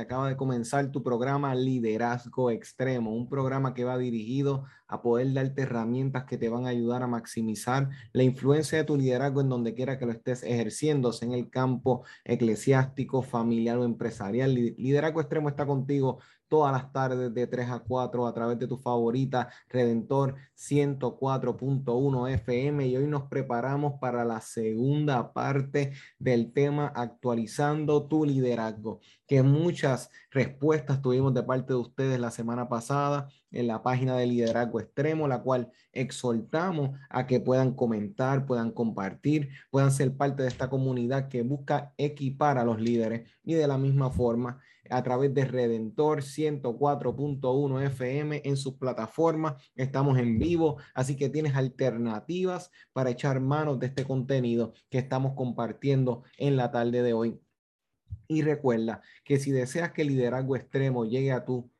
Acaba de comenzar tu programa Liderazgo Extremo, un programa que va dirigido a poder darte herramientas que te van a ayudar a maximizar la influencia de tu liderazgo en donde quiera que lo estés ejerciendo, en el campo eclesiástico, familiar o empresarial. Liderazgo Extremo está contigo todas las tardes de 3 a 4 a través de tu favorita Redentor 104.1 FM y hoy nos preparamos para la segunda parte del tema actualizando tu liderazgo, que muchas respuestas tuvimos de parte de ustedes la semana pasada en la página de Liderazgo Extremo, la cual exhortamos a que puedan comentar, puedan compartir, puedan ser parte de esta comunidad que busca equipar a los líderes y de la misma forma a través de Redentor 104.1 FM en sus plataformas. Estamos en vivo, así que tienes alternativas para echar manos de este contenido que estamos compartiendo en la tarde de hoy. Y recuerda que si deseas que el liderazgo extremo llegue a tu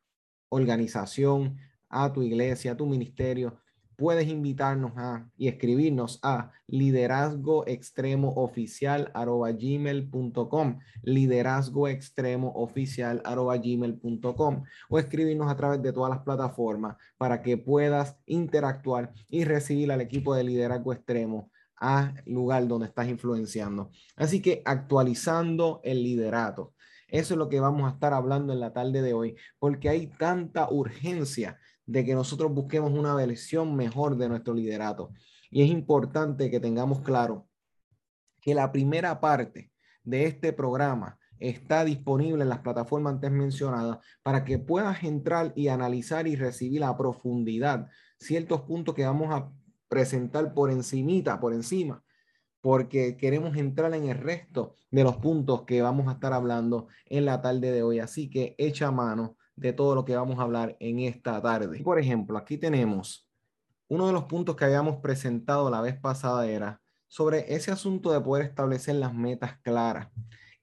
organización, a tu iglesia, a tu ministerio, puedes invitarnos a y escribirnos a liderazgo extremo oficial gmail.com liderazgo extremo oficial gmail.com o escribirnos a través de todas las plataformas para que puedas interactuar y recibir al equipo de liderazgo extremo al lugar donde estás influenciando. Así que actualizando el liderato. Eso es lo que vamos a estar hablando en la tarde de hoy, porque hay tanta urgencia de que nosotros busquemos una versión mejor de nuestro liderato. Y es importante que tengamos claro que la primera parte de este programa está disponible en las plataformas antes mencionadas para que puedas entrar y analizar y recibir a profundidad ciertos puntos que vamos a presentar por encimita, por encima, porque queremos entrar en el resto de los puntos que vamos a estar hablando en la tarde de hoy. Así que echa mano de todo lo que vamos a hablar en esta tarde. Por ejemplo, aquí tenemos uno de los puntos que habíamos presentado la vez pasada era sobre ese asunto de poder establecer las metas claras.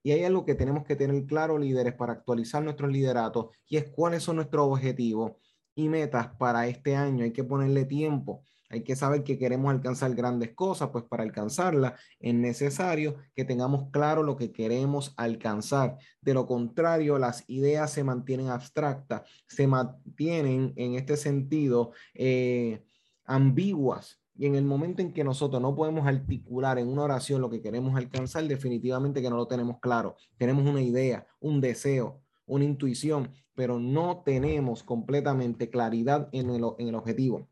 Y hay algo que tenemos que tener claro, líderes, para actualizar nuestros lideratos, y es cuáles son nuestros objetivos y metas para este año. Hay que ponerle tiempo. Hay que saber que queremos alcanzar grandes cosas, pues para alcanzarlas es necesario que tengamos claro lo que queremos alcanzar. De lo contrario, las ideas se mantienen abstractas, se mantienen en este sentido eh, ambiguas. Y en el momento en que nosotros no podemos articular en una oración lo que queremos alcanzar, definitivamente que no lo tenemos claro. Tenemos una idea, un deseo, una intuición, pero no tenemos completamente claridad en el, en el objetivo.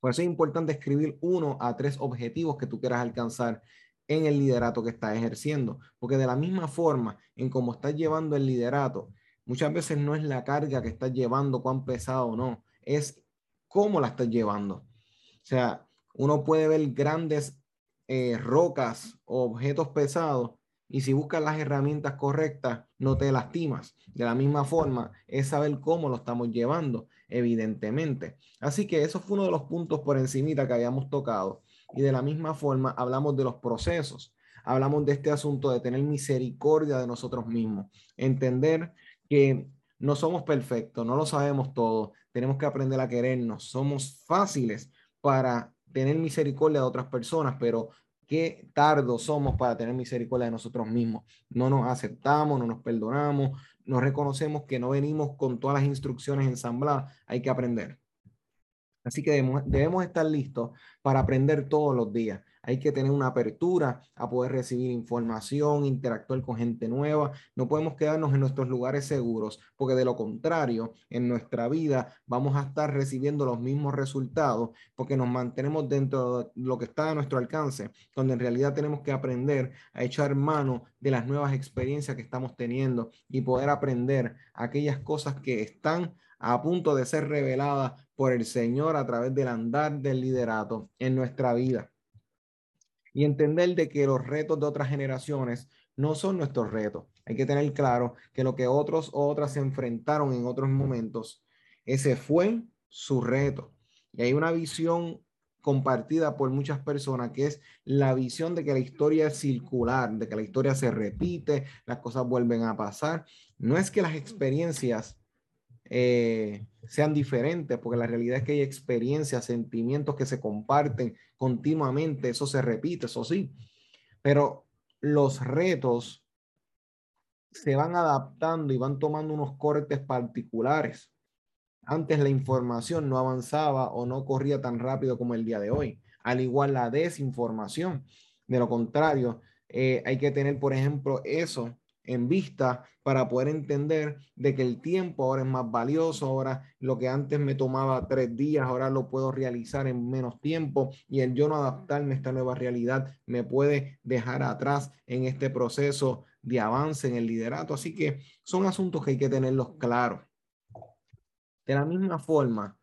Por eso es importante escribir uno a tres objetivos que tú quieras alcanzar en el liderato que estás ejerciendo, porque de la misma forma en cómo estás llevando el liderato, muchas veces no es la carga que estás llevando, cuán pesado o no, es cómo la estás llevando. O sea, uno puede ver grandes eh, rocas o objetos pesados y si buscas las herramientas correctas, no te lastimas. De la misma forma, es saber cómo lo estamos llevando, evidentemente. Así que eso fue uno de los puntos por encimita que habíamos tocado. Y de la misma forma, hablamos de los procesos. Hablamos de este asunto de tener misericordia de nosotros mismos. Entender que no somos perfectos, no lo sabemos todo. Tenemos que aprender a querernos. Somos fáciles para tener misericordia de otras personas, pero qué tardos somos para tener misericordia de nosotros mismos. No nos aceptamos, no nos perdonamos, no reconocemos que no venimos con todas las instrucciones ensambladas, hay que aprender. Así que debemos, debemos estar listos para aprender todos los días hay que tener una apertura a poder recibir información, interactuar con gente nueva. No podemos quedarnos en nuestros lugares seguros, porque de lo contrario, en nuestra vida vamos a estar recibiendo los mismos resultados, porque nos mantenemos dentro de lo que está a nuestro alcance, donde en realidad tenemos que aprender a echar mano de las nuevas experiencias que estamos teniendo y poder aprender aquellas cosas que están a punto de ser reveladas por el Señor a través del andar del liderato en nuestra vida. Y entender de que los retos de otras generaciones no son nuestros retos. Hay que tener claro que lo que otros o otras se enfrentaron en otros momentos, ese fue su reto. Y hay una visión compartida por muchas personas, que es la visión de que la historia es circular, de que la historia se repite, las cosas vuelven a pasar. No es que las experiencias eh, sean diferentes, porque la realidad es que hay experiencias, sentimientos que se comparten continuamente, eso se repite, eso sí, pero los retos se van adaptando y van tomando unos cortes particulares. Antes la información no avanzaba o no corría tan rápido como el día de hoy, al igual la desinformación. De lo contrario, eh, hay que tener, por ejemplo, eso en vista para poder entender de que el tiempo ahora es más valioso, ahora lo que antes me tomaba tres días, ahora lo puedo realizar en menos tiempo y el yo no adaptarme a esta nueva realidad me puede dejar atrás en este proceso de avance en el liderato. Así que son asuntos que hay que tenerlos claros. De la misma forma,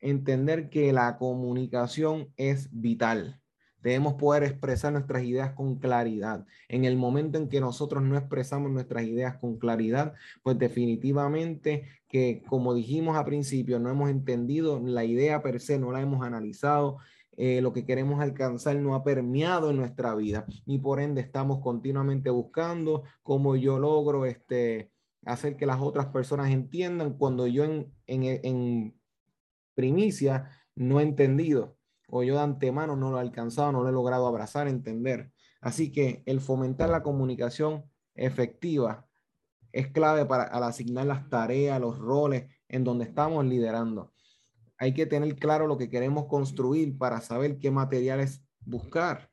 entender que la comunicación es vital. Debemos poder expresar nuestras ideas con claridad. En el momento en que nosotros no expresamos nuestras ideas con claridad, pues definitivamente que, como dijimos al principio, no hemos entendido la idea per se, no la hemos analizado, eh, lo que queremos alcanzar no ha permeado en nuestra vida y por ende estamos continuamente buscando cómo yo logro este, hacer que las otras personas entiendan cuando yo en, en, primicia no he entendido o yo de antemano no lo he alcanzado, no lo he logrado abrazar, entender. Así que el fomentar la comunicación efectiva es clave para al asignar las tareas, los roles en donde estamos liderando. Hay que tener claro lo que queremos construir para saber qué materiales buscar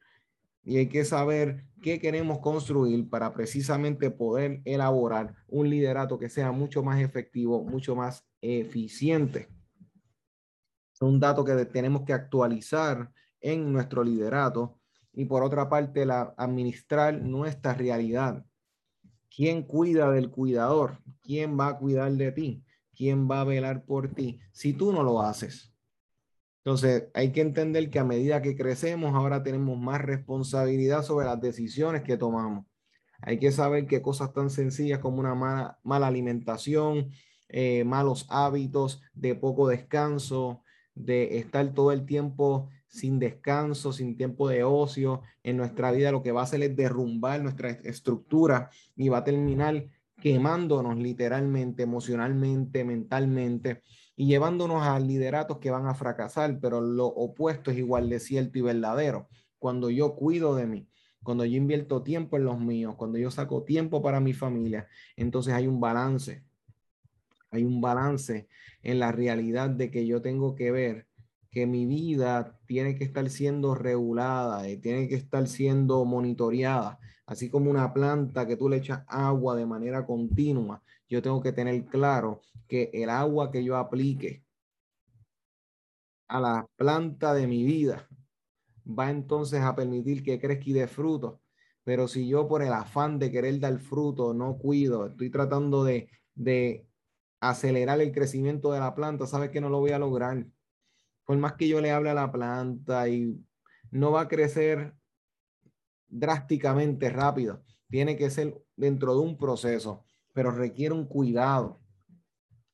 y hay que saber qué queremos construir para precisamente poder elaborar un liderato que sea mucho más efectivo, mucho más eficiente. Un dato que tenemos que actualizar en nuestro liderato y por otra parte la, administrar nuestra realidad. ¿Quién cuida del cuidador? ¿Quién va a cuidar de ti? ¿Quién va a velar por ti si tú no lo haces? Entonces, hay que entender que a medida que crecemos, ahora tenemos más responsabilidad sobre las decisiones que tomamos. Hay que saber que cosas tan sencillas como una mala, mala alimentación, eh, malos hábitos, de poco descanso, de estar todo el tiempo sin descanso, sin tiempo de ocio en nuestra vida, lo que va a hacer es derrumbar nuestra estructura y va a terminar quemándonos literalmente, emocionalmente, mentalmente y llevándonos a lideratos que van a fracasar, pero lo opuesto es igual de cierto y verdadero. Cuando yo cuido de mí, cuando yo invierto tiempo en los míos, cuando yo saco tiempo para mi familia, entonces hay un balance. Hay un balance en la realidad de que yo tengo que ver que mi vida tiene que estar siendo regulada y tiene que estar siendo monitoreada, así como una planta que tú le echas agua de manera continua. Yo tengo que tener claro que el agua que yo aplique a la planta de mi vida va entonces a permitir que crezca y dé fruto. Pero si yo por el afán de querer dar fruto no cuido, estoy tratando de acelerar el crecimiento de la planta, sabes que no lo voy a lograr por más que yo le hable a la planta y no va a crecer drásticamente rápido. Tiene que ser dentro de un proceso, pero requiere un cuidado.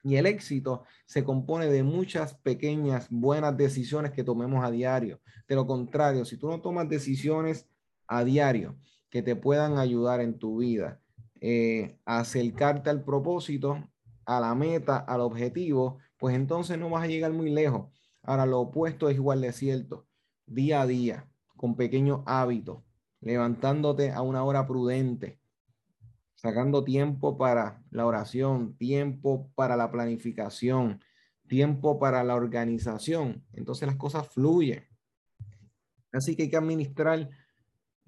Y el éxito se compone de muchas pequeñas buenas decisiones que tomemos a diario. De lo contrario, si tú no tomas decisiones a diario que te puedan ayudar en tu vida, eh, acercarte al propósito, a la meta, al objetivo, pues entonces no vas a llegar muy lejos. Ahora, lo opuesto es igual de cierto. Día a día, con pequeños hábitos, levantándote a una hora prudente, sacando tiempo para la oración, tiempo para la planificación, tiempo para la organización. Entonces las cosas fluyen. Así que hay que administrar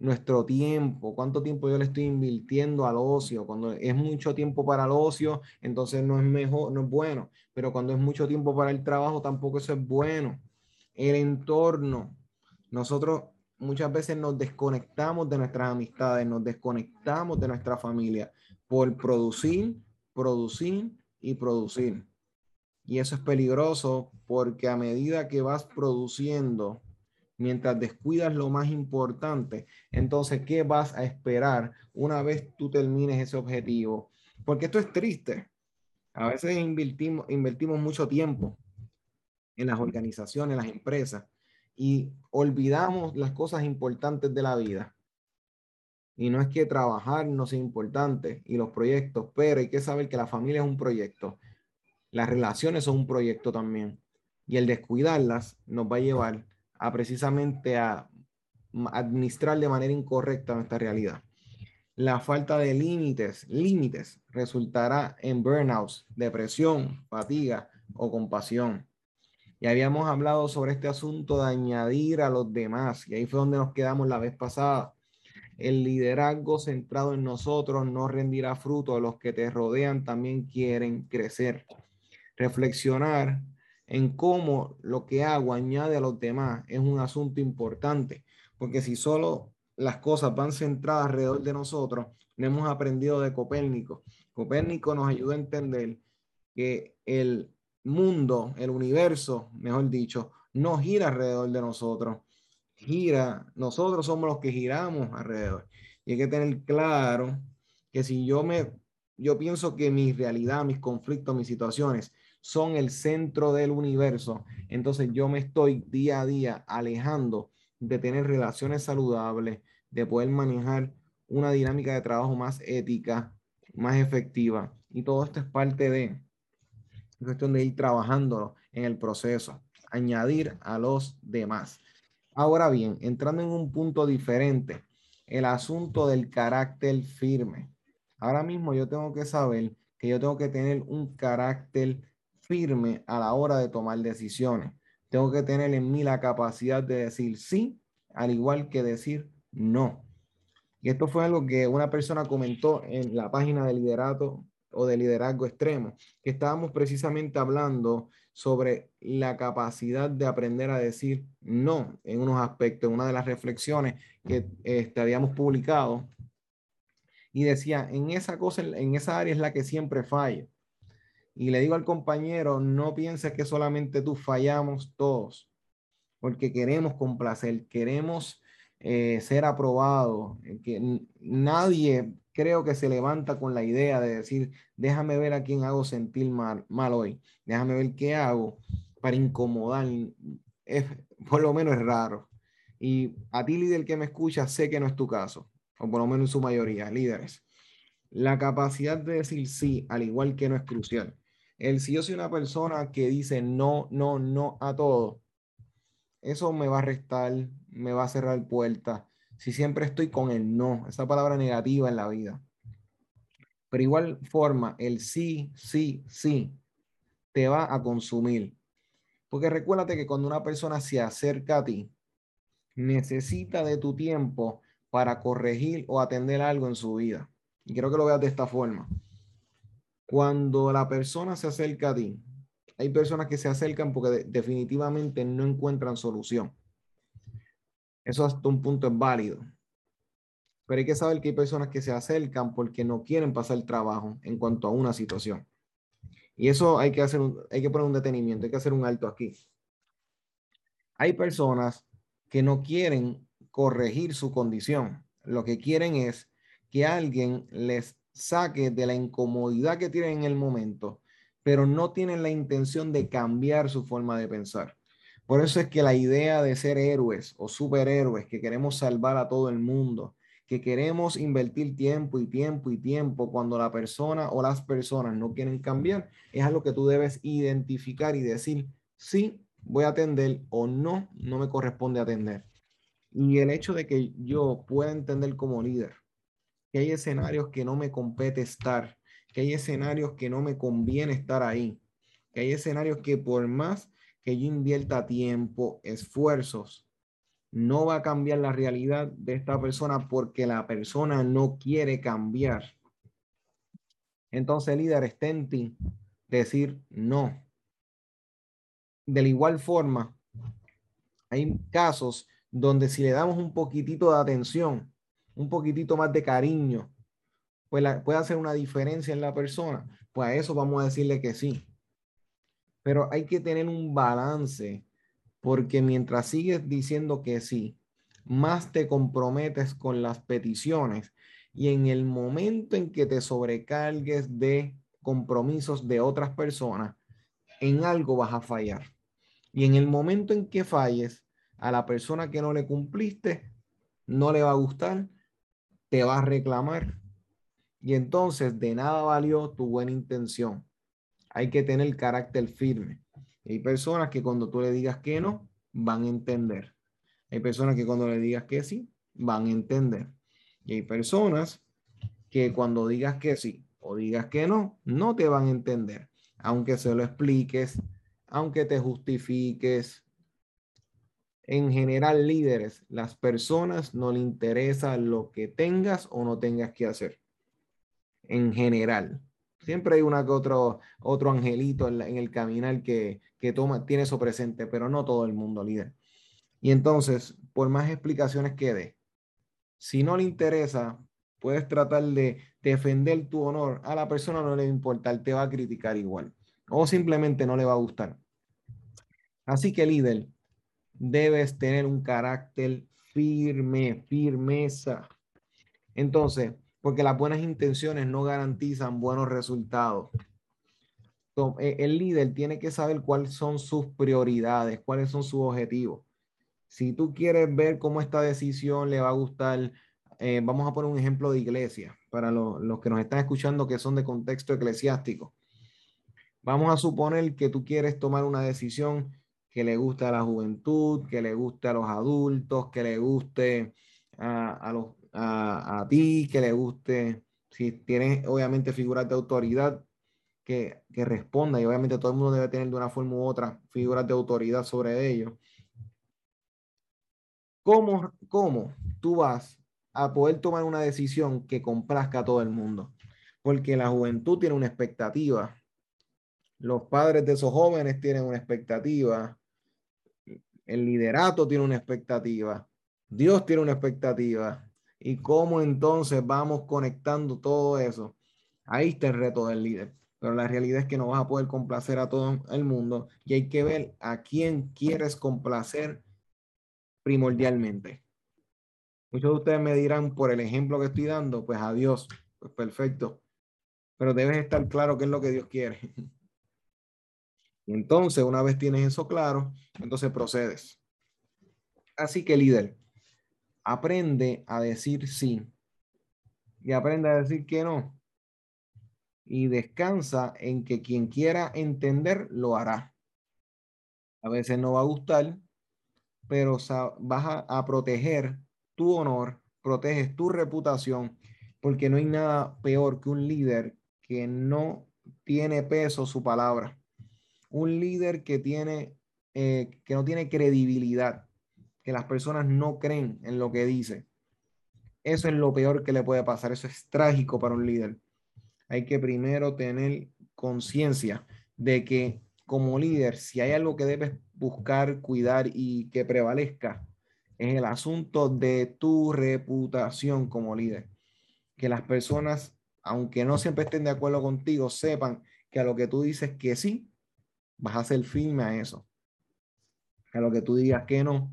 nuestro tiempo, cuánto tiempo yo le estoy invirtiendo al ocio. Cuando es mucho tiempo para el ocio, entonces no es mejor, no es bueno. Pero cuando es mucho tiempo para el trabajo, tampoco eso es bueno. El entorno. Nosotros muchas veces nos desconectamos de nuestras amistades, nos desconectamos de nuestra familia por producir, producir y producir. Y eso es peligroso porque a medida que vas produciendo, mientras descuidas lo más importante, entonces, ¿qué vas a esperar una vez tú termines ese objetivo? Porque esto es triste. A veces invertimos, mucho tiempo en las organizaciones, en las empresas, y olvidamos las cosas importantes de la vida. Y no es que trabajar no sea importante y los proyectos, pero hay que saber que la familia es un proyecto. Las relaciones son un proyecto también. Y el descuidarlas nos va a llevar a precisamente a administrar de manera incorrecta nuestra realidad. La falta de límites, límites, resultará en burnouts, depresión, fatiga o compasión. Y habíamos hablado sobre este asunto de añadir a los demás, y ahí fue donde nos quedamos la vez pasada. El liderazgo centrado en nosotros no rendirá fruto. Los que te rodean también quieren crecer. Reflexionar en cómo lo que hago añade a los demás es un asunto importante, porque si solo las cosas van centradas alrededor de nosotros, no hemos aprendido de Copérnico. Copérnico nos ayuda a entender que el mundo, el universo, mejor dicho, no gira alrededor de nosotros, gira, nosotros somos los que giramos alrededor. Y hay que tener claro que si yo me, yo pienso que mi realidad, mis conflictos, mis situaciones son el centro del universo, entonces yo me estoy día a día alejando de tener relaciones saludables, de poder manejar una dinámica de trabajo más ética, más efectiva. Y todo esto es parte de cuestión de ir trabajando en el proceso, añadir a los demás. Ahora bien, entrando en un punto diferente, el asunto del carácter firme. Ahora mismo yo tengo que saber que yo tengo que tener un carácter firme a la hora de tomar decisiones. Tengo que tener en mí la capacidad de decir sí, al igual que decir no. Y esto fue algo que una persona comentó en la página de liderato o de liderazgo extremo, que estábamos precisamente hablando sobre la capacidad de aprender a decir no en unos aspectos, una de las reflexiones que este, habíamos publicado. Y decía, en esa cosa, en esa área es la que siempre falla. Y le digo al compañero, no pienses que solamente tú fallamos todos, porque queremos complacer, queremos eh, ser aprobados, eh, que nadie creo que se levanta con la idea de decir, déjame ver a quién hago sentir mal, mal hoy, déjame ver qué hago para incomodar. Es, por lo menos es raro. Y a ti, líder que me escucha, sé que no es tu caso, o por lo menos en su mayoría, líderes. La capacidad de decir sí, al igual que no es crucial. El si yo soy una persona que dice no, no, no a todo, eso me va a restar, me va a cerrar puertas. Si siempre estoy con el no, esa palabra negativa en la vida. Pero igual forma, el sí, sí, sí, te va a consumir. Porque recuérdate que cuando una persona se acerca a ti, necesita de tu tiempo para corregir o atender algo en su vida. Y quiero que lo veas de esta forma. Cuando la persona se acerca a ti, hay personas que se acercan porque definitivamente no encuentran solución. Eso hasta un punto es válido. Pero hay que saber que hay personas que se acercan porque no quieren pasar trabajo en cuanto a una situación. Y eso hay que hacer, hay que poner un detenimiento, hay que hacer un alto aquí. Hay personas que no quieren corregir su condición. Lo que quieren es que alguien les saque de la incomodidad que tienen en el momento, pero no tienen la intención de cambiar su forma de pensar. Por eso es que la idea de ser héroes o superhéroes, que queremos salvar a todo el mundo, que queremos invertir tiempo y tiempo y tiempo cuando la persona o las personas no quieren cambiar, es algo que tú debes identificar y decir, sí, voy a atender o no, no me corresponde atender. Y el hecho de que yo pueda entender como líder que hay escenarios que no me compete estar, que hay escenarios que no me conviene estar ahí, que hay escenarios que por más que yo invierta tiempo, esfuerzos, no va a cambiar la realidad de esta persona porque la persona no quiere cambiar. Entonces, líder, está en ti decir no. De igual forma, hay casos donde si le damos un poquitito de atención, un poquitito más de cariño, pues puede hacer una diferencia en la persona, pues a eso vamos a decirle que sí. Pero hay que tener un balance porque mientras sigues diciendo que sí, más te comprometes con las peticiones y en el momento en que te sobrecargues de compromisos de otras personas, en algo vas a fallar. Y en el momento en que falles, a la persona que no le cumpliste, no le va a gustar, te va a reclamar. Y entonces de nada valió tu buena intención. Hay que tener carácter firme. Hay personas que cuando tú le digas que no, van a entender. Hay personas que cuando le digas que sí, van a entender. Y hay personas que cuando digas que sí o digas que no, no te van a entender. Aunque se lo expliques, aunque te justifiques. En general, líderes, las personas no le interesa lo que tengas o no tengas que hacer. En general. Siempre hay una que otro, otro angelito en, el caminar que, que toma, tiene eso presente, pero no todo el mundo, líder. Y entonces, por más explicaciones que dé, si no le interesa, puedes tratar de defender tu honor. A la persona no le va a te va a criticar igual. O simplemente no le va a gustar. Así que líder, debes tener un carácter firme, firmeza. Entonces, porque las buenas intenciones no garantizan buenos resultados. E, el líder tiene que saber cuáles son sus prioridades, cuáles son sus objetivos. Si tú quieres ver cómo esta decisión le va a gustar, eh, vamos a poner un ejemplo de iglesia para los que nos están escuchando que son de contexto eclesiástico. Vamos a suponer que tú quieres tomar una decisión que le guste a la juventud, que le guste a los adultos, que le guste a, los a, ti, que le guste, si tienes obviamente figuras de autoridad que, que responda y obviamente todo el mundo debe tener de una forma u otra figuras de autoridad sobre ello. ¿Cómo, ¿Cómo tú vas a poder tomar una decisión que complazca a todo el mundo? Porque la juventud tiene una expectativa. Los padres de esos jóvenes tienen una expectativa. El liderato tiene una expectativa. Dios tiene una expectativa y cómo entonces vamos conectando todo eso. Ahí está el reto del líder. Pero la realidad es que no vas a poder complacer a todo el mundo y hay que ver a quién quieres complacer primordialmente. Muchos de ustedes me dirán por el ejemplo que estoy dando, pues adiós, pues perfecto. Pero debes estar claro qué es lo que Dios quiere. Entonces, una vez tienes eso claro, entonces procedes. Así que líder, aprende a decir sí y aprende a decir que no. Y descansa en que quien quiera entender lo hará. A veces no va a gustar, pero vas a, proteger tu honor, proteges tu reputación, porque no hay nada peor que un líder que no tiene peso su palabra. Un líder que tiene eh, que no tiene credibilidad que las personas no creen en lo que dice. Eso es lo peor que le puede pasar. Eso es trágico para un líder. Hay que primero tener conciencia de que como líder, si hay algo que debes buscar, cuidar y que prevalezca, es el asunto de tu reputación como líder. Que las personas, aunque no siempre estén de acuerdo contigo, sepan que a lo que tú dices que sí, vas a ser firme a eso. A lo que tú digas que no,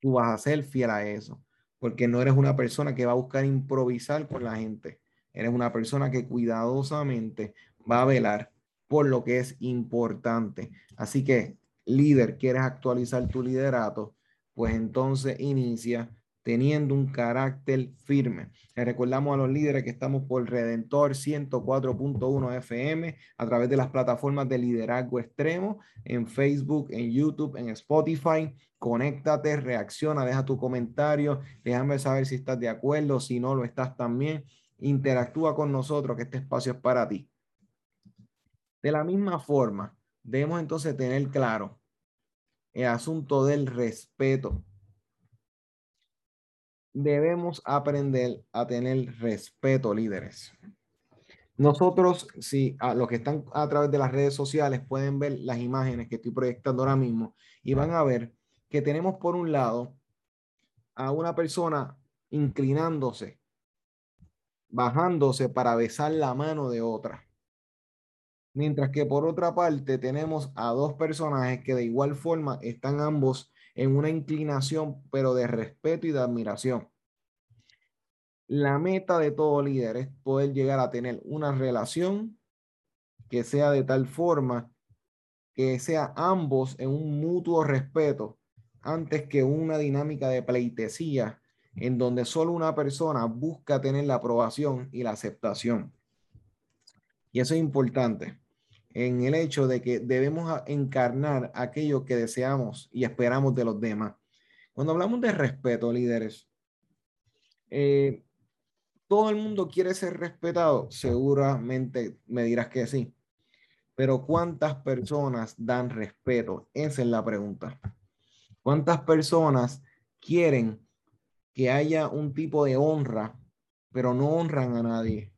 tú vas a ser fiel a eso, porque no eres una persona que va a buscar improvisar con la gente, eres una persona que cuidadosamente va a velar por lo que es importante. Así que, líder, quieres actualizar tu liderato, pues entonces inicia teniendo un carácter firme. Le recordamos a los líderes que estamos por Redentor 104.1 FM a través de las plataformas de liderazgo extremo en Facebook, en YouTube, en Spotify. Conéctate, reacciona, deja tu comentario, déjame saber si estás de acuerdo, si no lo estás también. Interactúa con nosotros, que este espacio es para ti. De la misma forma, debemos entonces tener claro el asunto del respeto debemos aprender a tener respeto, líderes. Nosotros, si a los que están a través de las redes sociales pueden ver las imágenes que estoy proyectando ahora mismo y van a ver que tenemos por un lado a una persona inclinándose, bajándose para besar la mano de otra. Mientras que por otra parte tenemos a dos personajes que de igual forma están ambos en una inclinación, pero de respeto y de admiración. La meta de todo líder es poder llegar a tener una relación que sea de tal forma que sea ambos en un mutuo respeto antes que una dinámica de pleitesía en donde solo una persona busca tener la aprobación y la aceptación. Y eso es importante en el hecho de que debemos encarnar aquello que deseamos y esperamos de los demás. Cuando hablamos de respeto, líderes, eh, todo el mundo quiere ser respetado. Seguramente me dirás que sí. Pero ¿cuántas personas dan respeto? Esa es la pregunta. ¿Cuántas personas quieren que haya un tipo de honra, pero no honran a nadie?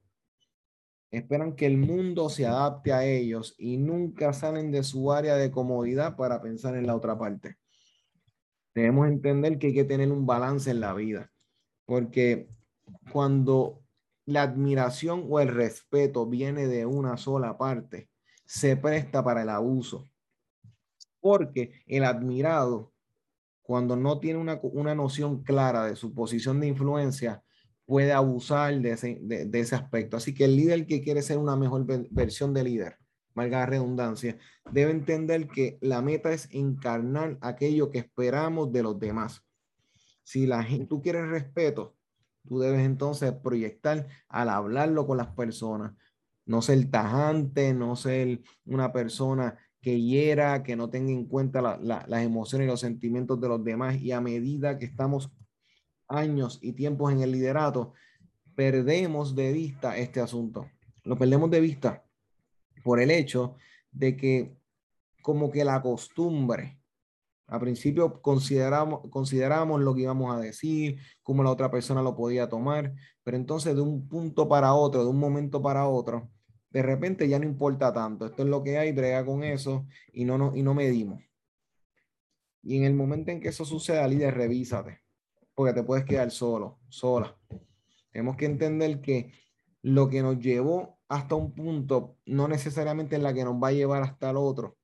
Esperan que el mundo se adapte a ellos y nunca salen de su área de comodidad para pensar en la otra parte. Debemos entender que hay que tener un balance en la vida, porque cuando la admiración o el respeto viene de una sola parte, se presta para el abuso. Porque el admirado, cuando no tiene una, noción clara de su posición de influencia, puede abusar de ese, aspecto. Así que el líder que quiere ser una mejor versión de líder, valga la redundancia, debe entender que la meta es encarnar aquello que esperamos de los demás. Si la gente, tú quieres respeto, tú debes entonces proyectar al hablarlo con las personas, no ser tajante, no ser una persona que hiera, que no tenga en cuenta las emociones y los sentimientos de los demás. Y a medida que estamos años y tiempos en el liderato, perdemos de vista este asunto. Lo perdemos de vista por el hecho de que como que la costumbre, a principio consideramos, consideramos lo que íbamos a decir, cómo la otra persona lo podía tomar, pero entonces de un punto para otro, de un momento para otro, de repente ya no importa tanto. Esto es lo que hay, brega con eso y no, no, y no medimos. Y en el momento en que eso suceda, líder, revísate, porque te puedes quedar solo, sola. Tenemos que entender que lo que nos llevó hasta un punto no necesariamente es la que nos va a llevar hasta el otro,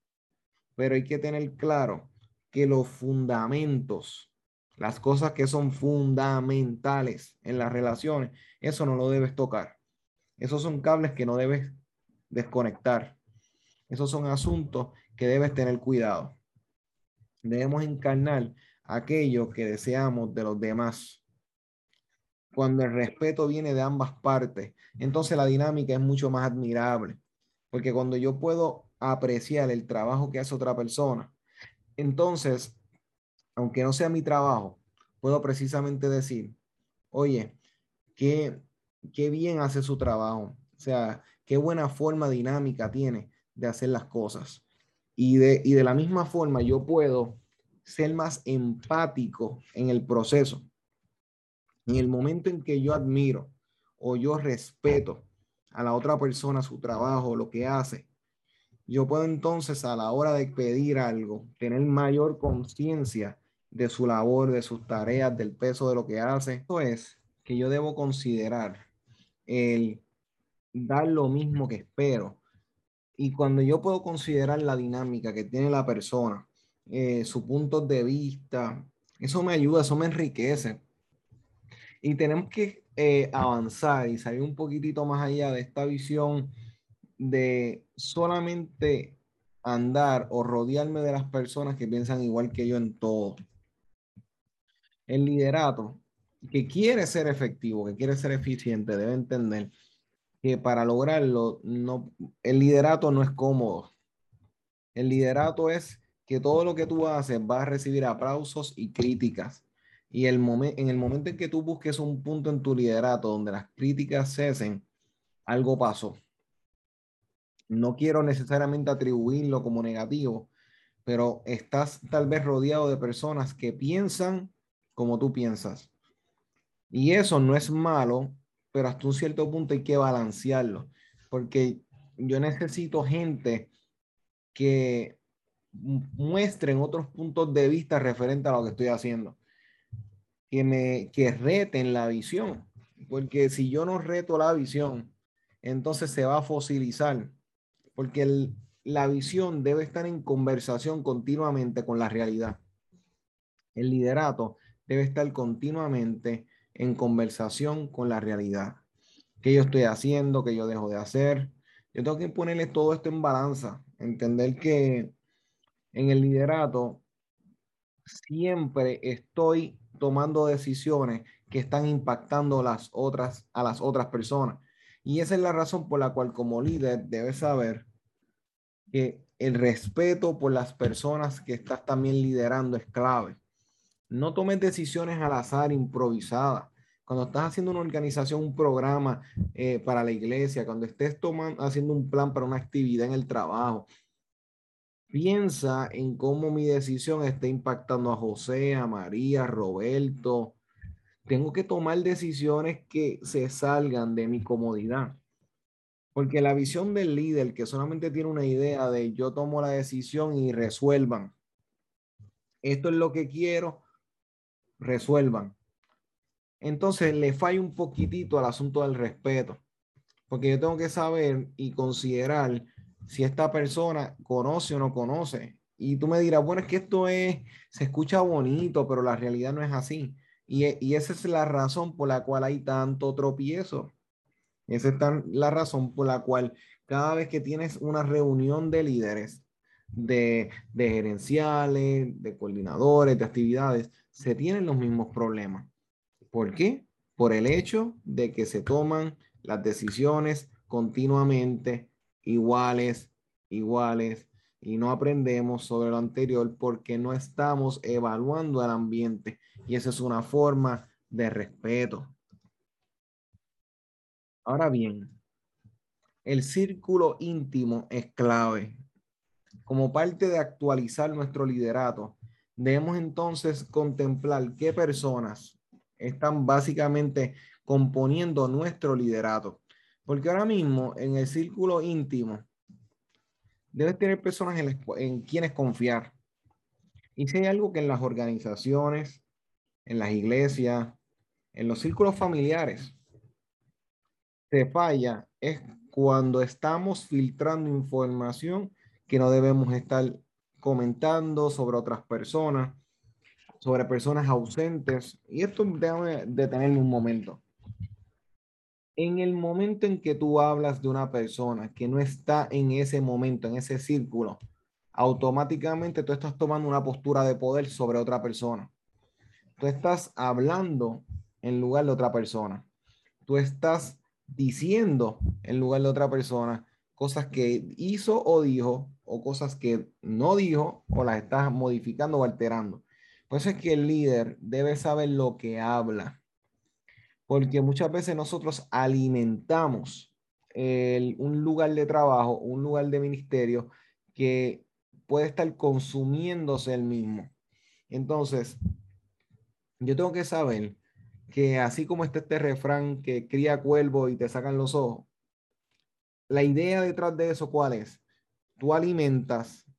pero hay que tener claro que los fundamentos, las cosas que son fundamentales en las relaciones, eso no lo debes tocar. Esos son cables que no debes desconectar. Esos son asuntos que debes tener cuidado. Debemos encarnar aquello que deseamos de los demás. Cuando el respeto viene de ambas partes, entonces la dinámica es mucho más admirable. Porque cuando yo puedo apreciar el trabajo que hace otra persona, entonces, aunque no sea mi trabajo, puedo precisamente decir, oye, qué, qué bien hace su trabajo, o sea, qué buena forma dinámica tiene de hacer las cosas. Y de, y de la misma forma yo puedo ser más empático en el proceso. En el momento en que yo admiro o yo respeto a la otra persona su trabajo, lo que hace, yo puedo entonces a la hora de pedir algo tener mayor conciencia de su labor, de sus tareas, del peso de lo que hace. Esto es que yo debo considerar el dar lo mismo que espero. Y cuando yo puedo considerar la dinámica que tiene la persona, eh, su punto de vista, eso me ayuda, eso me enriquece. Y tenemos que eh, avanzar y salir un poquitito más allá de esta visión de solamente andar o rodearme de las personas que piensan igual que yo en todo. El liderato que quiere ser efectivo, que quiere ser eficiente, debe entender que para lograrlo, no, el liderato no es cómodo. El liderato es que todo lo que tú haces va a recibir aplausos y críticas. Y el en el momento en que tú busques un punto en tu liderato donde las críticas cesen, algo pasó. No quiero necesariamente atribuirlo como negativo, pero estás tal vez rodeado de personas que piensan como tú piensas. Y eso no es malo, pero hasta un cierto punto hay que balancearlo, porque yo necesito gente que muestren otros puntos de vista referente a lo que estoy haciendo, que me que reten la visión, porque si yo no reto la visión, entonces se va a fosilizar porque la visión debe estar en conversación continuamente con la realidad. El liderato debe estar continuamente en conversación con la realidad. ¿Qué yo estoy haciendo? ¿Qué yo dejo de hacer? Yo tengo que ponerle todo esto en balanza, entender que en el liderato siempre estoy tomando decisiones que están impactando las otras, a las otras personas. Y esa es la razón por la cual como líder debes saber que el respeto por las personas que estás también liderando es clave. No tomes decisiones al azar, improvisadas. Cuando estás haciendo una organización, un programa eh, para la iglesia, cuando estés tomando, haciendo un plan para una actividad en el trabajo, piensa en cómo mi decisión está impactando a José, a María, a Roberto. Tengo que tomar decisiones que se salgan de mi comodidad. Porque la visión del líder que solamente tiene una idea de yo tomo la decisión y resuelvan. Esto es lo que quiero, resuelvan. Entonces le falla un poquitito al asunto del respeto. Porque yo tengo que saber y considerar si esta persona conoce o no conoce. Y tú me dirás, bueno, es que esto es, se escucha bonito, pero la realidad no es así. Y, y esa es la razón por la cual hay tanto tropiezo. Esa es la razón por la cual cada vez que tienes una reunión de líderes, de, de gerenciales, de coordinadores, de actividades, se tienen los mismos problemas. ¿Por qué? Por el hecho de que se toman las decisiones continuamente iguales, iguales, y no aprendemos sobre lo anterior porque no estamos evaluando el ambiente. Y esa es una forma de respeto. Ahora bien, el círculo íntimo es clave. Como parte de actualizar nuestro liderato, debemos entonces contemplar qué personas están básicamente componiendo nuestro liderato. Porque ahora mismo en el círculo íntimo debes tener personas en, quienes confiar. Y si hay algo que en las organizaciones, en las iglesias, en los círculos familiares, se falla, es cuando estamos filtrando información que no debemos estar comentando sobre otras personas, sobre personas ausentes. Y esto déjame detenerme un momento en el momento en que tú hablas de una persona que no está en ese momento, en ese círculo, automáticamente tú estás tomando una postura de poder sobre otra persona. Tú estás hablando en lugar de otra persona. Tú estás diciendo en lugar de otra persona cosas que hizo o dijo o cosas que no dijo o las estás modificando o alterando. Por eso es que el líder debe saber lo que habla porque muchas veces nosotros alimentamos un lugar de trabajo, un lugar de ministerio que puede estar consumiéndose el mismo. Entonces, yo tengo que saber que así como está este refrán que cría cuervo y te sacan los ojos, la idea detrás de eso, ¿cuál es? Tú alimentas,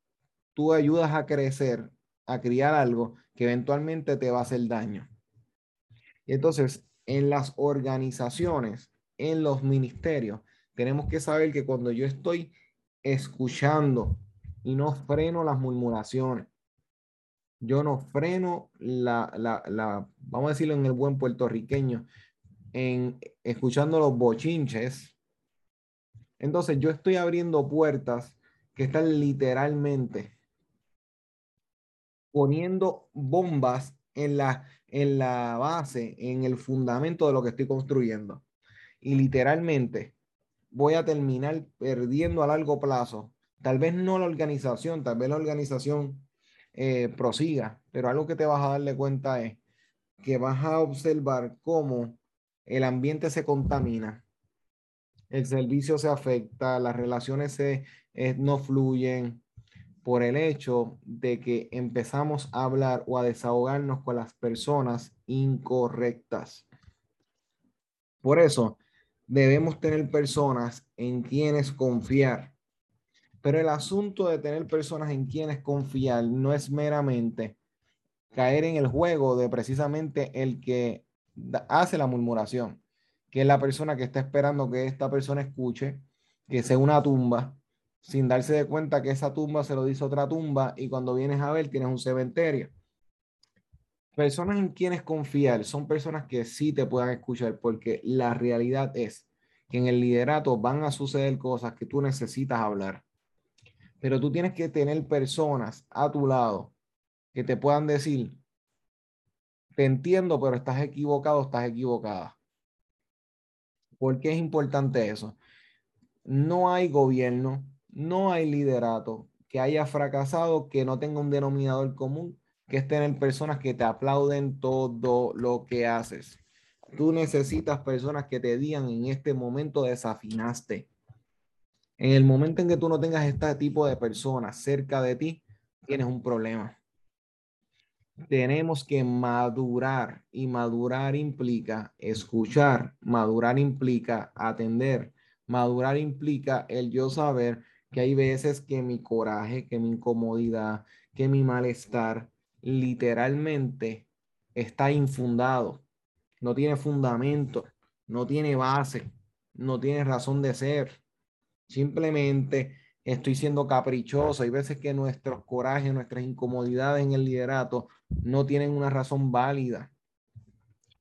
tú ayudas a crecer, a criar algo que eventualmente te va a hacer daño. Y entonces, en las organizaciones, en los ministerios, tenemos que saber que cuando yo estoy escuchando y no freno las murmuraciones, yo no freno la, la, la, vamos a decirlo en el buen puertorriqueño, en escuchando los bochinches, entonces yo estoy abriendo puertas que están literalmente poniendo bombas en la en la base, en el fundamento de lo que estoy construyendo. Y literalmente voy a terminar perdiendo a largo plazo. Tal vez no la organización, tal vez la organización eh, prosiga, pero algo que te vas a darle cuenta es que vas a observar cómo el ambiente se contamina, el servicio se afecta, las relaciones se, eh, no fluyen, por el hecho de que empezamos a hablar o a desahogarnos con las personas incorrectas. Por eso debemos tener personas en quienes confiar. Pero el asunto de tener personas en quienes confiar no es meramente caer en el juego de precisamente el que hace la murmuración, que es la persona que está esperando que esta persona escuche, que sea una tumba, sin darse de cuenta que esa tumba se lo dice otra tumba y cuando vienes a ver tienes un cementerio. Personas en quienes confiar son personas que sí te puedan escuchar porque la realidad es que en el liderato van a suceder cosas que tú necesitas hablar. Pero tú tienes que tener personas a tu lado que te puedan decir, te entiendo, pero estás equivocado, estás equivocada. ¿Por qué es importante eso? No hay gobierno, no hay liderato que haya fracasado, que no tenga un denominador común, que es tener personas que te aplauden todo lo que haces. Tú necesitas personas que te digan en este momento desafinaste. En el momento en que tú no tengas este tipo de personas cerca de ti, tienes un problema. Tenemos que madurar y madurar implica escuchar, madurar implica atender, madurar implica el yo saber que hay veces que mi coraje, que mi incomodidad, que mi malestar literalmente está infundado, no tiene fundamento, no tiene base, no tiene razón de ser. Simplemente estoy siendo caprichoso. Hay veces que nuestros corajes, nuestras incomodidades en el liderato no tienen una razón válida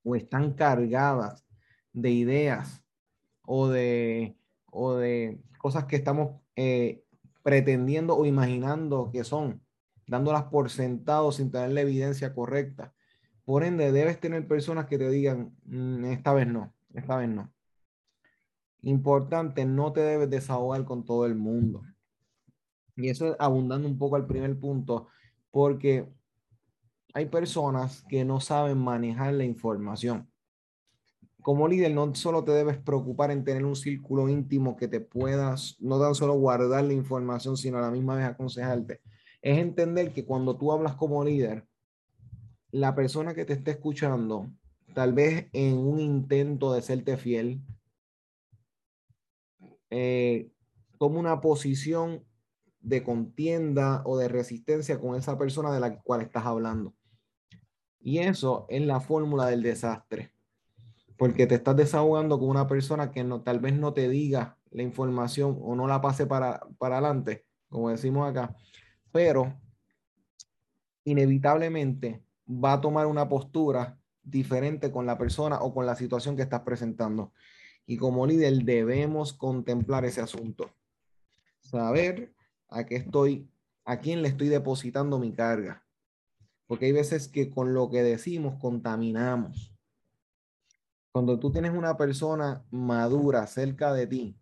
o están cargadas de ideas o de, o de cosas que estamos eh, pretendiendo o imaginando que son, dándolas por sentado sin tener la evidencia correcta. Por ende, debes tener personas que te digan, mm, esta vez no, esta vez no. Importante, no te debes desahogar con todo el mundo. Y eso abundando un poco al primer punto, porque hay personas que no saben manejar la información como líder no solo te debes preocupar en tener un círculo íntimo que te puedas, no tan solo guardar la información, sino a la misma vez aconsejarte. Es entender que cuando tú hablas como líder, la persona que te esté escuchando, tal vez en un intento de serte fiel, eh, toma una posición de contienda o de resistencia con esa persona de la cual estás hablando. Y eso es la fórmula del desastre porque te estás desahogando con una persona que no, tal vez no te diga la información o no la pase para, para adelante, como decimos acá, pero inevitablemente va a tomar una postura diferente con la persona o con la situación que estás presentando. Y como líder debemos contemplar ese asunto. Saber a qué estoy, a quién le estoy depositando mi carga. Porque hay veces que con lo que decimos contaminamos. Cuando tú tienes una persona madura cerca de ti,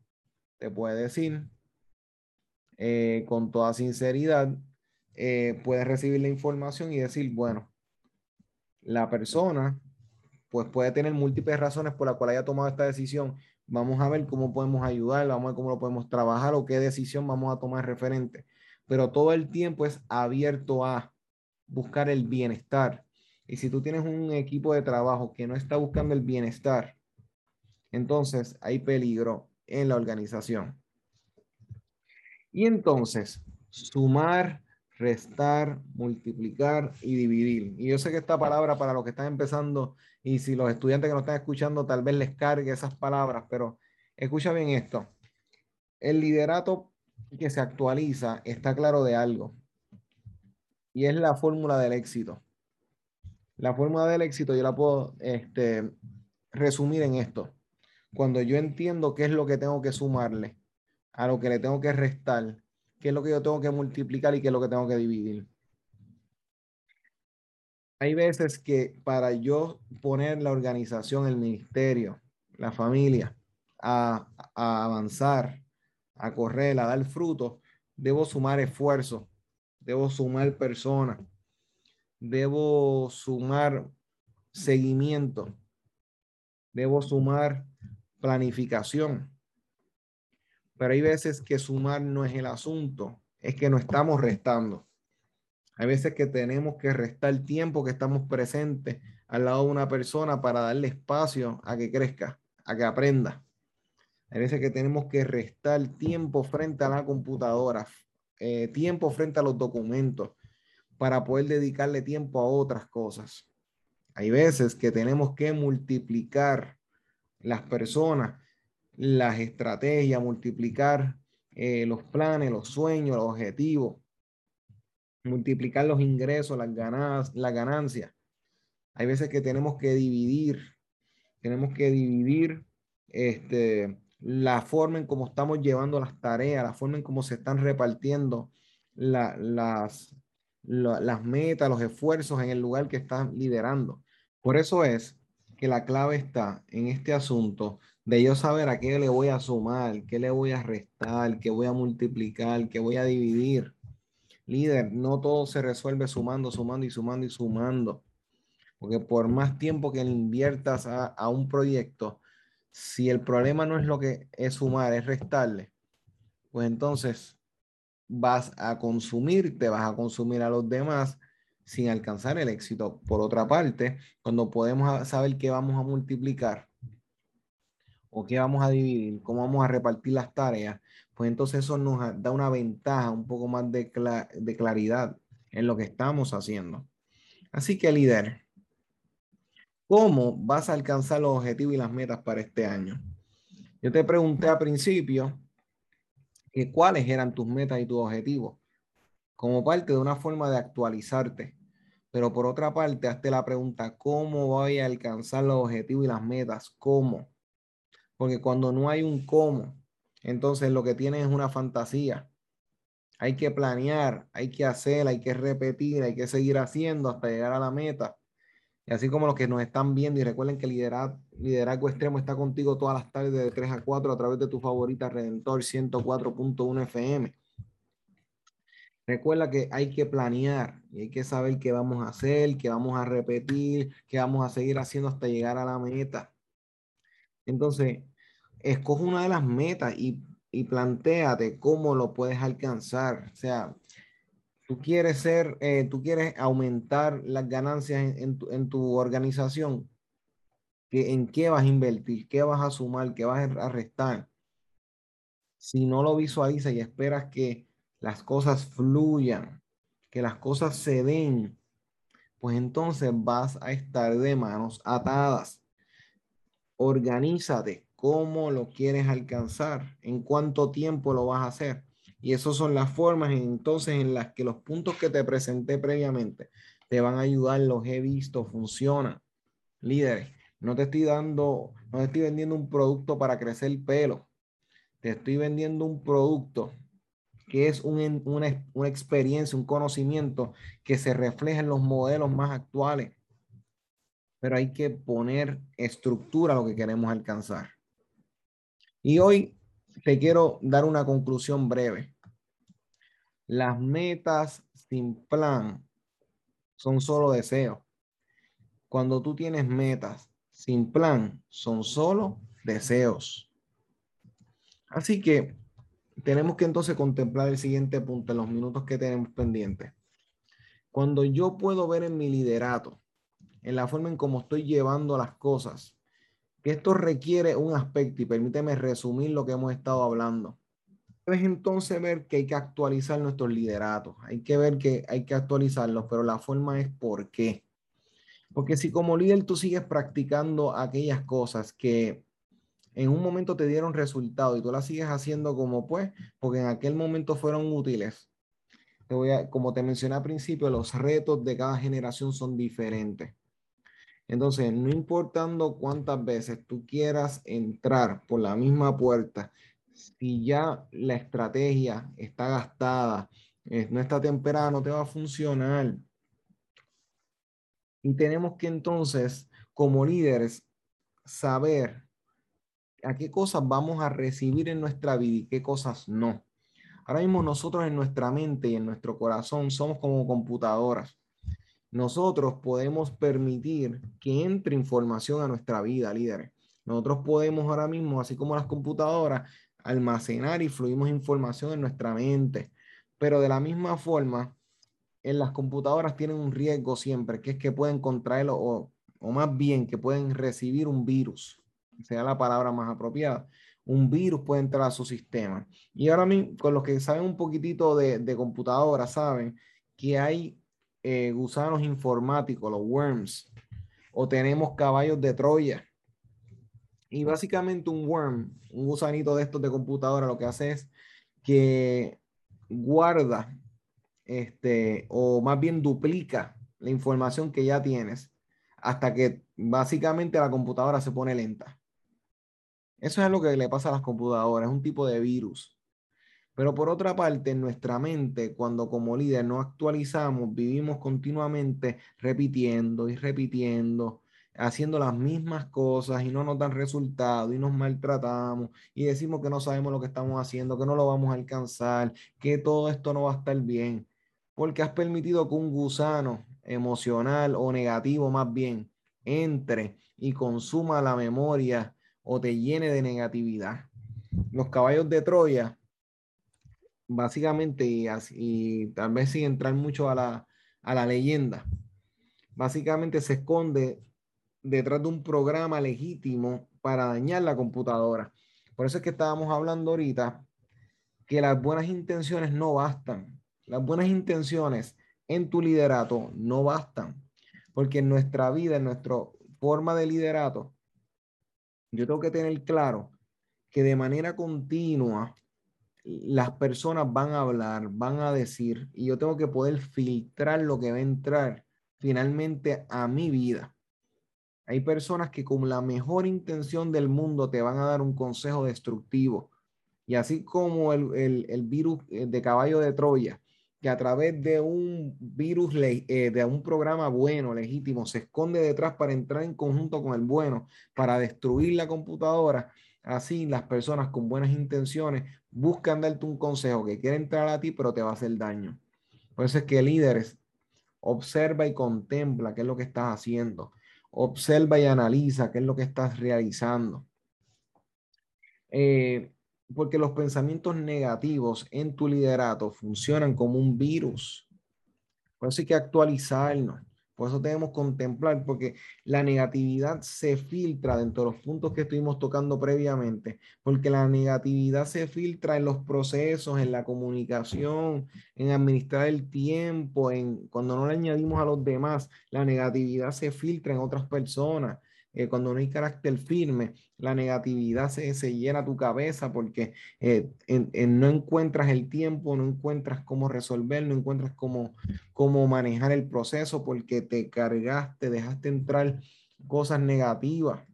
te puede decir eh, con toda sinceridad, eh, puedes recibir la información y decir, bueno, la persona pues puede tener múltiples razones por las cuales haya tomado esta decisión. Vamos a ver cómo podemos ayudar, vamos a ver cómo lo podemos trabajar o qué decisión vamos a tomar referente. Pero todo el tiempo es abierto a buscar el bienestar y si tú tienes un equipo de trabajo que no está buscando el bienestar, entonces hay peligro en la organización. Y entonces, sumar, restar, multiplicar y dividir. Y yo sé que esta palabra para los que están empezando y si los estudiantes que nos están escuchando tal vez les cargue esas palabras, pero escucha bien esto. El liderato que se actualiza está claro de algo y es la fórmula del éxito. La fórmula del éxito yo la puedo este, resumir en esto. Cuando yo entiendo qué es lo que tengo que sumarle, a lo que le tengo que restar, qué es lo que yo tengo que multiplicar y qué es lo que tengo que dividir. Hay veces que para yo poner la organización, el ministerio, la familia, a, a avanzar, a correr, a dar fruto, debo sumar esfuerzo, debo sumar personas, debo sumar seguimiento, debo sumar planificación. Pero hay veces que sumar no es el asunto, es que no estamos restando. Hay veces que tenemos que restar tiempo que estamos presentes al lado de una persona para darle espacio a que crezca, a que aprenda. Hay veces que tenemos que restar tiempo frente a la computadora, eh, tiempo frente a los documentos, para poder dedicarle tiempo a otras cosas. Hay veces que tenemos que multiplicar las personas, las estrategias, multiplicar eh, los planes, los sueños, los objetivos, multiplicar los ingresos, las, ganas, las ganancias. Hay veces que tenemos que dividir, tenemos que dividir este, la forma en cómo estamos llevando las tareas, la forma en cómo se están repartiendo las, las metas, los esfuerzos en el lugar que están liderando. Por eso es que la clave está en este asunto de yo saber a qué le voy a sumar, qué le voy a restar, qué voy a multiplicar, qué voy a dividir. Líder, no todo se resuelve sumando, sumando y sumando y sumando. Porque por más tiempo que inviertas a, a un proyecto, si el problema no es lo que es sumar, es restarle, pues entonces vas a consumir, te vas a consumir a los demás sin alcanzar el éxito. Por otra parte, cuando podemos saber qué vamos a multiplicar o qué vamos a dividir, cómo vamos a repartir las tareas, pues entonces eso nos da una ventaja, un poco más de, de claridad en lo que estamos haciendo. Así que líder, ¿cómo vas a alcanzar los objetivos y las metas para este año? Yo te pregunté al principio que cuáles eran tus metas y tus objetivos, como parte de una forma de actualizarte. Pero por otra parte, hazte la pregunta, ¿cómo voy a alcanzar los objetivos y las metas? ¿Cómo? Porque cuando no hay un cómo, entonces lo que tienes es una fantasía. Hay que planear, hay que hacer, hay que repetir, hay que seguir haciendo hasta llegar a la meta. Y así como los que nos están viendo y recuerden que liderazgo, liderazgo extremo está contigo todas las tardes de 3 a 4 a través de tu favorita Redentor 104.1 FM. Recuerda que hay que planear y hay que saber qué vamos a hacer, qué vamos a repetir, qué vamos a seguir haciendo hasta llegar a la meta. Entonces, escoge una de las metas y, y planteate cómo lo puedes alcanzar. O sea, tú quieres ser, eh, tú quieres aumentar las ganancias en, tu, organización, ¿en qué vas a invertir? ¿Qué vas a sumar? ¿Qué vas a restar? Si no lo visualizas y esperas que las cosas fluyan, que las cosas se den, pues entonces vas a estar de manos atadas. Organízate cómo lo quieres alcanzar, en cuánto tiempo lo vas a hacer. Y esas son las formas entonces en las que los puntos que te presenté previamente te van a ayudar, los he visto, funcionan. Líderes, no te estoy dando, no te estoy vendiendo un producto para crecer el pelo. Te estoy vendiendo un producto que es un, una, una experiencia, un conocimiento que se refleja en los modelos más actuales. Pero hay que poner estructura a lo que queremos alcanzar. Y hoy te quiero dar una conclusión breve. Las metas sin plan son solo deseos. Cuando tú tienes metas sin plan, son solo deseos. Así que tenemos que entonces contemplar el siguiente punto en los minutos que tenemos pendientes. Cuando yo puedo ver en mi liderato, en la forma en cómo estoy llevando las cosas, que esto requiere un aspecto, y permíteme resumir lo que hemos estado hablando es entonces ver que hay que actualizar nuestros lideratos, hay que ver que hay que actualizarlos, pero la forma es por qué. Porque si como líder tú sigues practicando aquellas cosas que en un momento te dieron resultado y tú las sigues haciendo como pues, porque en aquel momento fueron útiles. Te voy a, como te mencioné al principio, los retos de cada generación son diferentes. Entonces, no importando cuántas veces tú quieras entrar por la misma puerta si ya la estrategia está gastada, no está temperada, no te va a funcionar. Y tenemos que entonces, como líderes, saber a qué cosas vamos a recibir en nuestra vida y qué cosas no. Ahora mismo nosotros en nuestra mente y en nuestro corazón somos como computadoras. Nosotros podemos permitir que entre información a nuestra vida, líderes. Nosotros podemos ahora mismo, así como las computadoras, almacenar y fluimos información en nuestra mente. Pero de la misma forma, en las computadoras tienen un riesgo siempre, que es que pueden contraerlo o, o más bien que pueden recibir un virus, sea la palabra más apropiada. Un virus puede entrar a su sistema. Y ahora mismo, con los que saben un poquitito de, de computadora, saben que hay eh, gusanos informáticos, los worms, o tenemos caballos de Troya, y básicamente un worm, un gusanito de estos de computadora, lo que hace es que guarda este, o más bien duplica la información que ya tienes hasta que básicamente la computadora se pone lenta. Eso es lo que le pasa a las computadoras, es un tipo de virus. Pero por otra parte, en nuestra mente, cuando como líder no actualizamos, vivimos continuamente repitiendo y repitiendo, haciendo las mismas cosas y no nos dan resultado y nos maltratamos y decimos que no sabemos lo que estamos haciendo, que no lo vamos a alcanzar, que todo esto no va a estar bien, porque has permitido que un gusano emocional o negativo más bien entre y consuma la memoria o te llene de negatividad. Los caballos de Troya, básicamente, y, así, tal vez sin entrar mucho a la, a la leyenda, básicamente se esconde detrás de un programa legítimo para dañar la computadora. Por eso es que estábamos hablando ahorita que las buenas intenciones no bastan. Las buenas intenciones en tu liderato no bastan. Porque en nuestra vida, en nuestra forma de liderato, yo tengo que tener claro que de manera continua las personas van a hablar, van a decir, y yo tengo que poder filtrar lo que va a entrar finalmente a mi vida. Hay personas que con la mejor intención del mundo te van a dar un consejo destructivo. Y así como el, virus eh, de caballo de Troya, que a través de un virus, eh, de un programa bueno, legítimo, se esconde detrás para entrar en conjunto con el bueno, para destruir la computadora, así las personas con buenas intenciones buscan darte un consejo que quiere entrar a ti, pero te va a hacer daño. Por eso es que líderes, observa y contempla qué es lo que estás haciendo observa y analiza qué es lo que estás realizando. Eh, porque los pensamientos negativos en tu liderato funcionan como un virus. Por eso hay que actualizarnos. Por eso debemos contemplar, porque la negatividad se filtra dentro de los puntos que estuvimos tocando previamente, porque la negatividad se filtra en los procesos, en la comunicación, en administrar el tiempo, en cuando no le añadimos a los demás, la negatividad se filtra en otras personas. Eh, cuando no hay carácter firme, la negatividad se, se llena tu cabeza porque eh, no encuentras el tiempo, no encuentras cómo resolver, no encuentras cómo, cómo manejar el proceso porque te cargaste, dejaste entrar cosas negativas.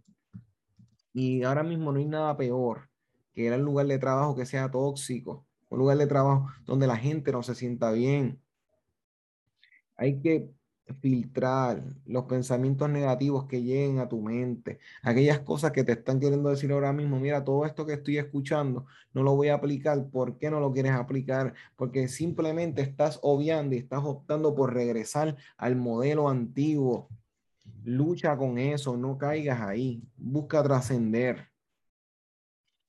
Y ahora mismo no hay nada peor que ir lugar de trabajo que sea tóxico, un lugar de trabajo donde la gente no se sienta bien. Hay que filtrar los pensamientos negativos que lleguen a tu mente, aquellas cosas que te están queriendo decir ahora mismo, mira, todo esto que estoy escuchando no lo voy a aplicar, ¿por qué no lo quieres aplicar? Porque simplemente estás obviando y estás optando por regresar al modelo antiguo. Lucha con eso, no caigas ahí, busca trascender.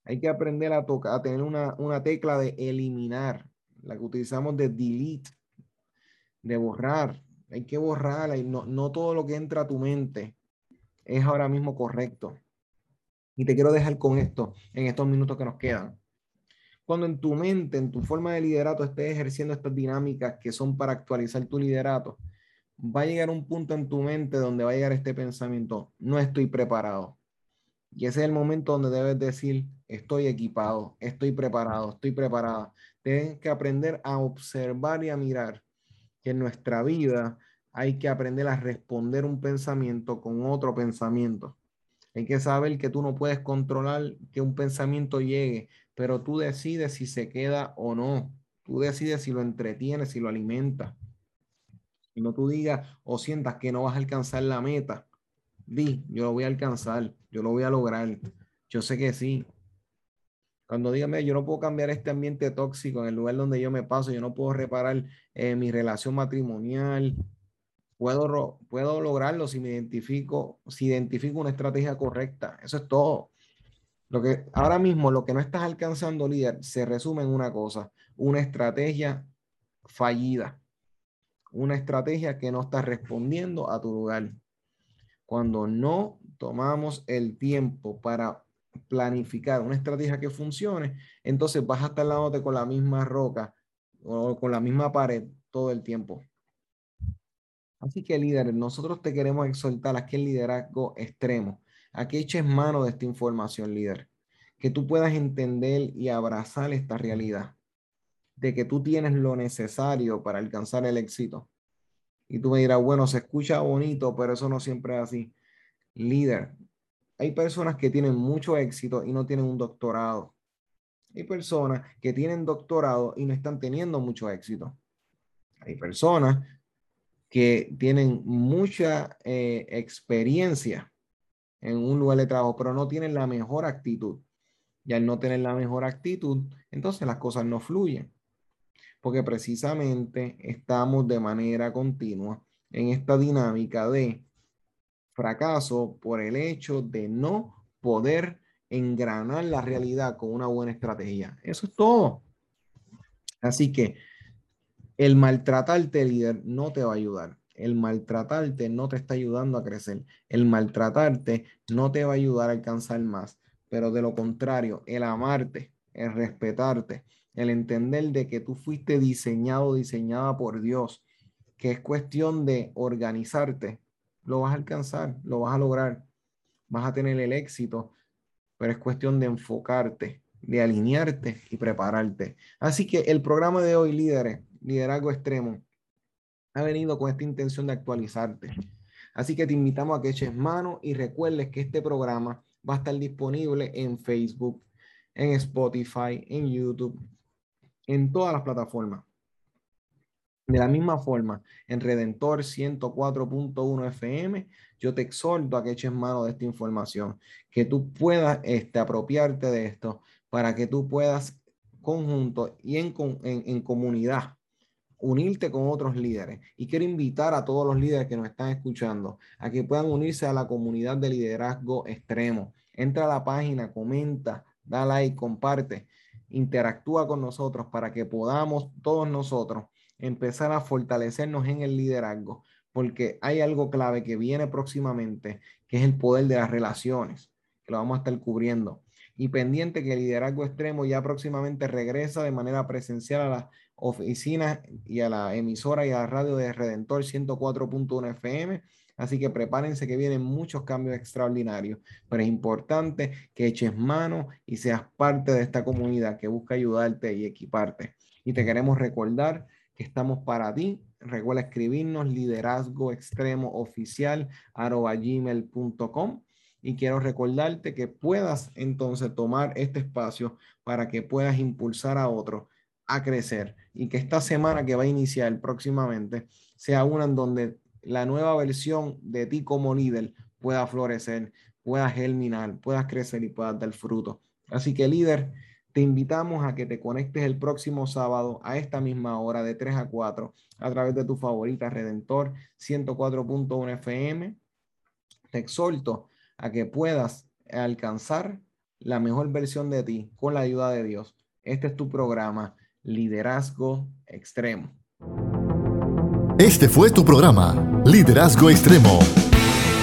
Hay que aprender a, tocar, a tener una, una tecla de eliminar, la que utilizamos de delete, de borrar, hay que borrarla y no, no todo lo que entra a tu mente es ahora mismo correcto. Y te quiero dejar con esto en estos minutos que nos quedan. Cuando en tu mente, en tu forma de liderato, estés ejerciendo estas dinámicas que son para actualizar tu liderato, va a llegar un punto en tu mente donde va a llegar este pensamiento, no estoy preparado. Y ese es el momento donde debes decir, estoy equipado, estoy preparado, estoy preparada. Tienes que aprender a observar y a mirar que en nuestra vida hay que aprender a responder un pensamiento con otro pensamiento. Hay que saber que tú no puedes controlar que un pensamiento llegue, pero tú decides si se queda o no. Tú decides si lo entretienes, si lo alimentas. No tú digas o sientas que no vas a alcanzar la meta. Di, yo lo voy a alcanzar, yo lo voy a lograr. Yo sé que sí. Cuando dígame, yo no puedo cambiar este ambiente tóxico en el lugar donde yo me paso, yo no puedo reparar eh, mi relación matrimonial, puedo, puedo lograrlo si me identifico, si identifico una estrategia correcta. Eso es todo. Lo que ahora mismo lo que no estás alcanzando, líder, se resume en una cosa, una estrategia fallida, una estrategia que no está respondiendo a tu lugar. Cuando no tomamos el tiempo para planificar una estrategia que funcione, entonces vas a estar dándote con la misma roca o con la misma pared todo el tiempo. Así que líder, nosotros te queremos exhortar a que el liderazgo extremo, a que eches mano de esta información, líder, que tú puedas entender y abrazar esta realidad, de que tú tienes lo necesario para alcanzar el éxito. Y tú me dirás, bueno, se escucha bonito, pero eso no siempre es así. Líder, hay personas que tienen mucho éxito y no tienen un doctorado. Hay personas que tienen doctorado y no están teniendo mucho éxito. Hay personas que tienen mucha eh, experiencia en un lugar de trabajo, pero no tienen la mejor actitud. Y al no tener la mejor actitud, entonces las cosas no fluyen. Porque precisamente estamos de manera continua en esta dinámica de fracaso por el hecho de no poder engranar la realidad con una buena estrategia. Eso es todo. Así que el maltratarte, líder, no te va a ayudar. El maltratarte no te está ayudando a crecer. El maltratarte no te va a ayudar a alcanzar más. Pero de lo contrario, el amarte, el respetarte, el entender de que tú fuiste diseñado, diseñada por Dios, que es cuestión de organizarte, lo vas a alcanzar, lo vas a lograr, vas a tener el éxito, pero es cuestión de enfocarte, de alinearte y prepararte. Así que el programa de hoy, líderes, liderazgo extremo, ha venido con esta intención de actualizarte. Así que te invitamos a que eches mano y recuerdes que este programa va a estar disponible en Facebook, en Spotify, en YouTube, en todas las plataformas. De la misma forma, en Redentor 104.1 FM, yo te exhorto a que eches mano de esta información, que tú puedas este, apropiarte de esto para que tú puedas conjunto y en, en, en comunidad unirte con otros líderes. Y quiero invitar a todos los líderes que nos están escuchando a que puedan unirse a la comunidad de liderazgo extremo. Entra a la página, comenta, da like, comparte, interactúa con nosotros para que podamos todos nosotros empezar a fortalecernos en el liderazgo, porque hay algo clave que viene próximamente, que es el poder de las relaciones, que lo vamos a estar cubriendo. Y pendiente que el liderazgo extremo ya próximamente regresa de manera presencial a las oficinas y a la emisora y a la radio de Redentor 104.1 FM. Así que prepárense que vienen muchos cambios extraordinarios, pero es importante que eches mano y seas parte de esta comunidad que busca ayudarte y equiparte. Y te queremos recordar estamos para ti. Recuerda escribirnos liderazgo extremo oficial gmail.com y quiero recordarte que puedas entonces tomar este espacio para que puedas impulsar a otros a crecer y que esta semana que va a iniciar próximamente sea una en donde la nueva versión de ti como líder pueda florecer, pueda germinar, puedas crecer y puedas dar fruto. Así que líder, te invitamos a que te conectes el próximo sábado a esta misma hora de 3 a 4 a través de tu favorita Redentor 104.1 FM. Te exhorto a que puedas alcanzar la mejor versión de ti con la ayuda de Dios. Este es tu programa, Liderazgo Extremo. Este fue tu programa, Liderazgo Extremo.